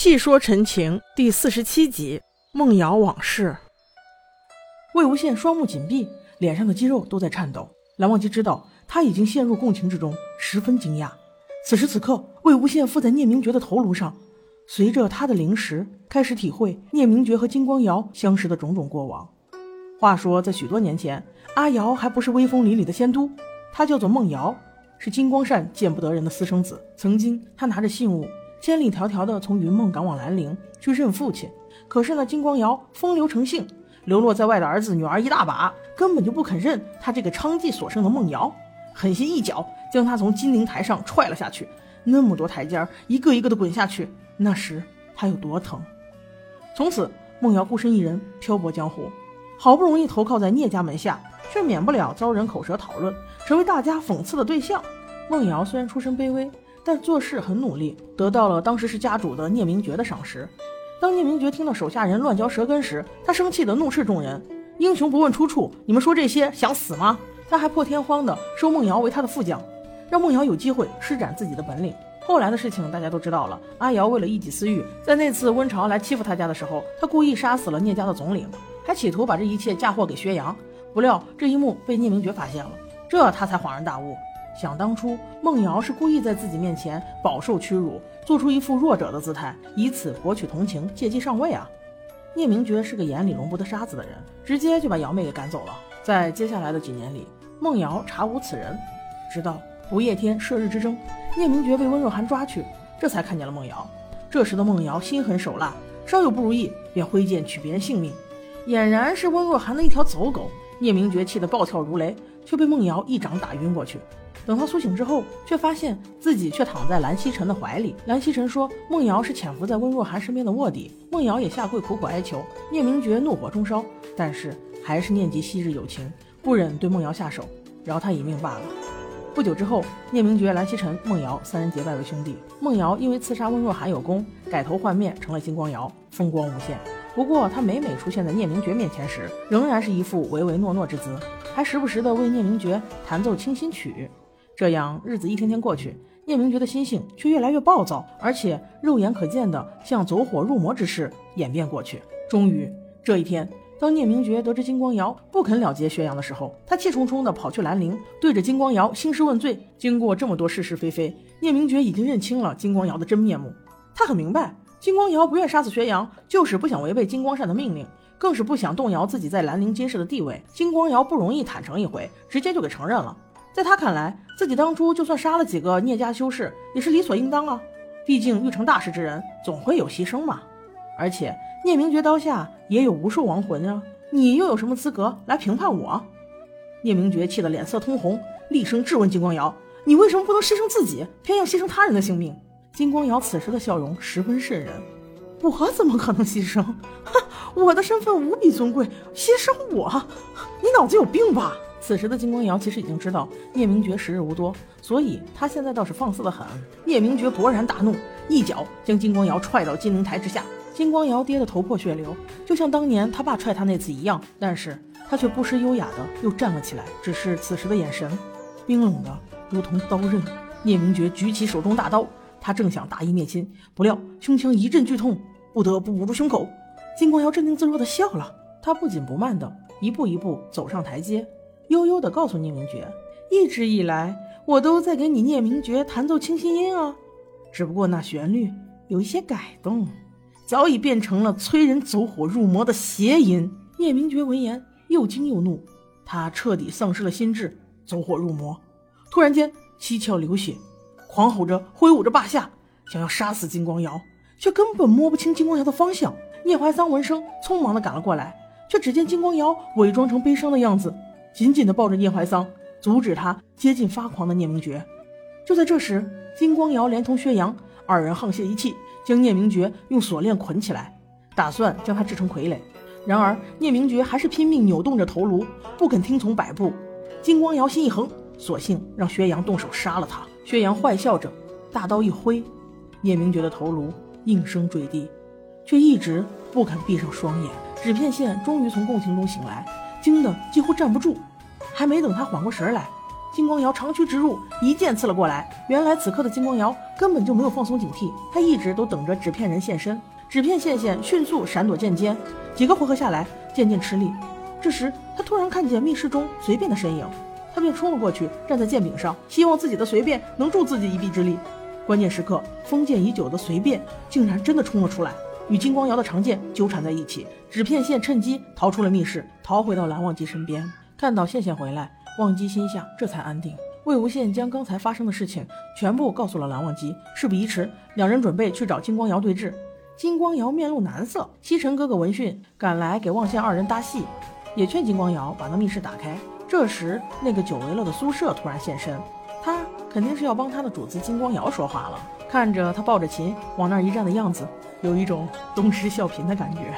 细说陈情第四十七集：梦瑶往事。魏无羡双目紧闭，脸上的肌肉都在颤抖。蓝忘机知道他已经陷入共情之中，十分惊讶。此时此刻，魏无羡附在聂明珏的头颅上，随着他的灵识，开始体会聂明珏和金光瑶相识的种种过往。话说，在许多年前，阿瑶还不是威风凛凛的仙都，她叫做梦瑶，是金光善见不得人的私生子。曾经，她拿着信物，千里迢迢的从云梦赶往兰陵去认父亲。可是呢，金光瑶风流成性，流落在外的儿子女儿一大把，根本就不肯认她这个娼妓所生的梦瑶，狠心一脚将她从金陵台上踹了下去。那么多台阶儿，一个一个的滚下去，那时她有多疼？从此，梦瑶孤身一人漂泊江湖。好不容易投靠在聂家门下，却免不了遭人口舌讨论，成为大家讽刺的对象。梦瑶虽然出身卑微，但做事很努力，得到了当时是家主的聂明珏的赏识。当聂明珏听到手下人乱嚼舌根时，他生气的怒斥众人：“英雄不问出处，你们说这些想死吗？”他还破天荒的收孟瑶为他的副将，让孟瑶有机会施展自己的本领。后来的事情大家都知道了，阿瑶为了一己私欲，在那次温潮来欺负他家的时候，他故意杀死了聂家的总领。还企图把这一切嫁祸给薛洋，不料这一幕被聂明珏发现了，这他才恍然大悟。想当初，孟瑶是故意在自己面前饱受屈辱，做出一副弱者的姿态，以此博取同情，借机上位啊！聂明珏是个眼里容不得沙子的人，直接就把瑶妹给赶走了。在接下来的几年里，孟瑶查无此人，直到不夜天射日之争，聂明珏被温若寒抓去，这才看见了孟瑶。这时的孟瑶心狠手辣，稍有不如意便挥剑取别人性命。俨然是温若寒的一条走狗，聂明珏气得暴跳如雷，却被孟瑶一掌打晕过去。等他苏醒之后，却发现自己却躺在蓝曦臣的怀里。蓝曦臣说梦瑶是潜伏在温若寒身边的卧底，梦瑶也下跪苦苦哀求。聂明珏怒火中烧，但是还是念及昔日友情，不忍对梦瑶下手，饶他一命罢了。不久之后，聂明珏、蓝曦臣、梦瑶三人结拜为兄弟。梦瑶因为刺杀温若寒有功，改头换面成了金光瑶，风光无限。不过，他每每出现在聂明珏面前时，仍然是一副唯唯诺诺之姿，还时不时的为聂明珏弹奏清新曲。这样日子一天天过去，聂明觉的心性却越来越暴躁，而且肉眼可见的向走火入魔之事演变过去。终于这一天，当聂明觉得知金光瑶不肯了结薛洋的时候，他气冲冲的跑去兰陵，对着金光瑶兴师问罪。经过这么多是是非非，聂明觉已经认清了金光瑶的真面目。他很明白。金光瑶不愿杀死薛洋，就是不想违背金光善的命令，更是不想动摇自己在兰陵金氏的地位。金光瑶不容易坦诚一回，直接就给承认了。在他看来，自己当初就算杀了几个聂家修士，也是理所应当啊。毕竟欲成大事之人，总会有牺牲嘛。而且聂明珏刀下也有无数亡魂啊，你又有什么资格来评判我？聂明珏气得脸色通红，厉声质问金光瑶：“你为什么不能牺牲自己，偏要牺牲他人的性命？”金光瑶此时的笑容十分渗人，我怎么可能牺牲？哼，我的身份无比尊贵，牺牲我？你脑子有病吧？此时的金光瑶其实已经知道聂明珏时日无多，所以他现在倒是放肆的很。聂明珏勃然大怒，一脚将金光瑶踹到金陵台之下。金光瑶跌得头破血流，就像当年他爸踹他那次一样，但是他却不失优雅的又站了起来，只是此时的眼神冰冷的如同刀刃。聂明珏举起手中大刀。他正想大义灭亲，不料胸腔一阵剧痛，不得不捂住胸口。金光瑶镇定自若的笑了，他不紧不慢的一步一步走上台阶，悠悠地告诉聂明珏：“一直以来，我都在给你聂明珏弹奏清新音啊，只不过那旋律有一些改动，早已变成了催人走火入魔的邪音。”聂明珏闻言又惊又怒，他彻底丧失了心智，走火入魔。突然间，七窍流血。狂吼着，挥舞着霸下，想要杀死金光瑶，却根本摸不清金光瑶的方向。聂怀桑闻声，匆忙的赶了过来，却只见金光瑶伪装成悲伤的样子，紧紧的抱着聂怀桑，阻止他接近发狂的聂明珏。就在这时，金光瑶连同薛洋二人沆瀣一气，将聂明珏用锁链捆起来，打算将他制成傀儡。然而聂明珏还是拼命扭动着头颅，不肯听从摆布。金光瑶心一横，索性让薛洋动手杀了他。薛洋坏笑着，大刀一挥，聂明珏的头颅应声坠地，却一直不肯闭上双眼。纸片线终于从共情中醒来，惊得几乎站不住。还没等他缓过神来，金光瑶长驱直入，一剑刺了过来。原来此刻的金光瑶根本就没有放松警惕，他一直都等着纸片人现身。纸片线线迅速闪躲剑尖，几个回合下来，渐渐吃力。这时，他突然看见密室中随便的身影，他便冲了过去，站在剑柄上，希望自己的随便能助自己一臂之力。关键时刻，封建已久的随便竟然真的冲了出来，与金光瑶的长剑纠缠在一起。纸片线趁机逃出了密室，逃回到蓝忘机身边。看到羡羡回来，忘机心下这才安定。魏无羡将刚才发生的事情全部告诉了蓝忘机。事不宜迟，两人准备去找金光瑶对峙。金光瑶面露难色，西城哥哥闻讯赶来给望羡二人搭戏，也劝金光瑶把那密室打开。这时，那个久违了的苏舍突然现身，他肯定是要帮他的主子金光瑶说话了。看着他抱着琴往那儿一站的样子，有一种东施效颦的感觉。